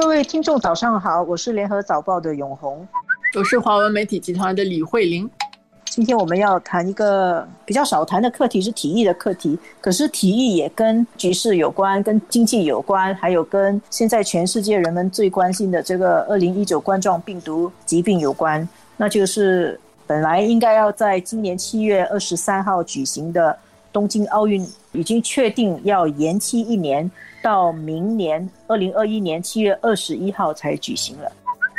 各位听众，早上好，我是联合早报的永红，我是华文媒体集团的李慧玲。今天我们要谈一个比较少谈的课题，是体育的课题。可是体育也跟局势有关，跟经济有关，还有跟现在全世界人们最关心的这个二零一九冠状病毒疾病有关。那就是本来应该要在今年七月二十三号举行的东京奥运，已经确定要延期一年，到明年二零二一年七月二十一号才举行了。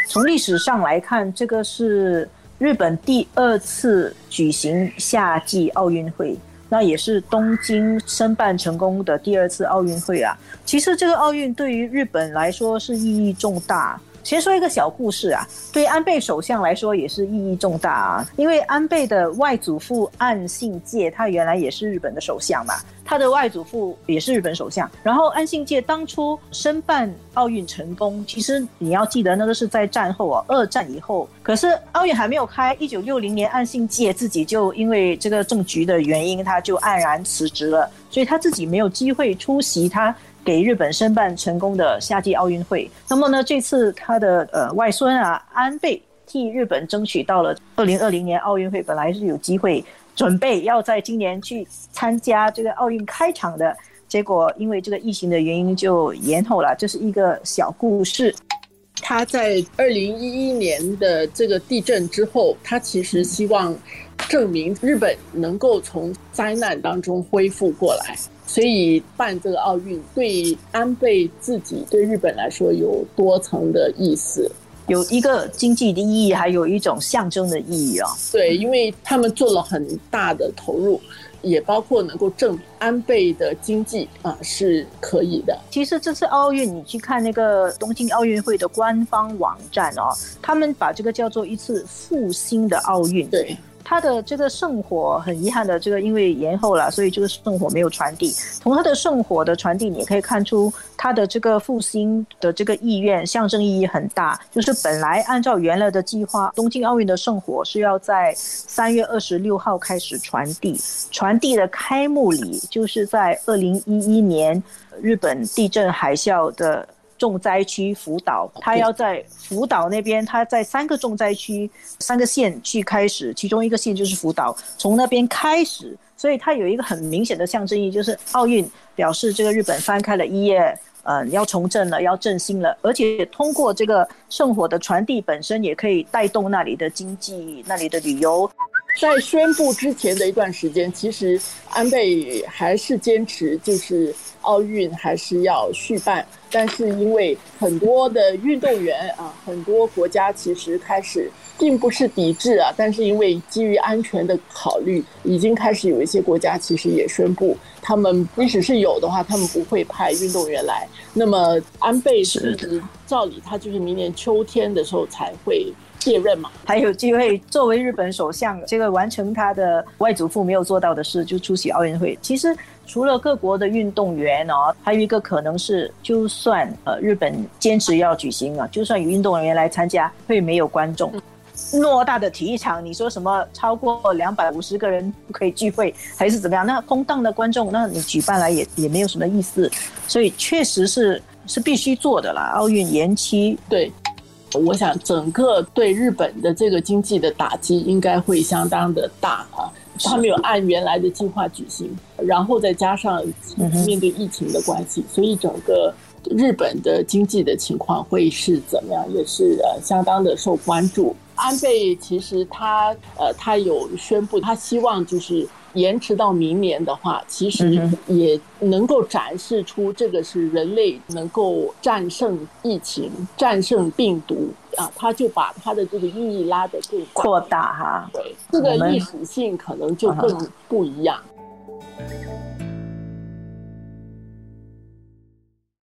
从历史上来看，这个是。日本第二次举行夏季奥运会，那也是东京申办成功的第二次奥运会啊。其实这个奥运对于日本来说是意义重大。先说一个小故事啊，对安倍首相来说也是意义重大啊，因为安倍的外祖父岸信介，他原来也是日本的首相嘛，他的外祖父也是日本首相。然后岸信介当初申办奥运成功，其实你要记得那个是在战后啊，二战以后，可是奥运还没有开，一九六零年岸信介自己就因为这个政局的原因，他就黯然辞职了，所以他自己没有机会出席他。给日本申办成功的夏季奥运会。那么呢，这次他的呃外孙啊安倍替日本争取到了二零二零年奥运会，本来是有机会准备要在今年去参加这个奥运开场的，结果因为这个疫情的原因就延后了。这是一个小故事。他在二零一一年的这个地震之后，他其实希望证明日本能够从灾难当中恢复过来。所以办这个奥运对安倍自己、对日本来说有多层的意思，有一个经济的意义，还有一种象征的意义啊。对，因为他们做了很大的投入，也包括能够证明安倍的经济啊是可以的。其实这次奥运，你去看那个东京奥运会的官方网站哦，他们把这个叫做一次复兴的奥运。对。它的这个圣火很遗憾的，这个因为延后了，所以这个圣火没有传递。从它的圣火的传递，你也可以看出它的这个复兴的这个意愿，象征意义很大。就是本来按照原来的计划，东京奥运的圣火是要在三月二十六号开始传递，传递的开幕礼就是在二零一一年日本地震海啸的。重灾区福岛，他要在福岛那边，他在三个重灾区、三个县去开始，其中一个县就是福岛，从那边开始，所以它有一个很明显的象征意义，就是奥运表示这个日本翻开了一页，嗯，要重振了，要振兴了，而且通过这个圣火的传递本身，也可以带动那里的经济、那里的旅游。在宣布之前的一段时间，其实安倍还是坚持，就是奥运还是要续办。但是因为很多的运动员啊，很多国家其实开始并不是抵制啊，但是因为基于安全的考虑，已经开始有一些国家其实也宣布，他们即使是有的话，他们不会派运动员来。那么安倍是照理他就是明年秋天的时候才会。卸任嘛，还有机会作为日本首相，这个完成他的外祖父没有做到的事，就出席奥运会。其实除了各国的运动员哦，还有一个可能是，就算呃日本坚持要举行啊，就算有运动员来参加，会没有观众。偌大的体育场，你说什么超过两百五十个人不可以聚会，还是怎么样？那空荡的观众，那你举办来也也没有什么意思。所以确实是是必须做的啦，奥运延期对。我想，整个对日本的这个经济的打击应该会相当的大啊！他没有按原来的计划举行，然后再加上面对疫情的关系，所以整个日本的经济的情况会是怎么样，也是呃相当的受关注。安倍其实他呃他有宣布，他希望就是。延迟到明年的话，其实也能够展示出这个是人类能够战胜疫情、战胜病毒啊，他就把他的这个意义拉得更扩大哈，对，这个历史性可能就更不一样。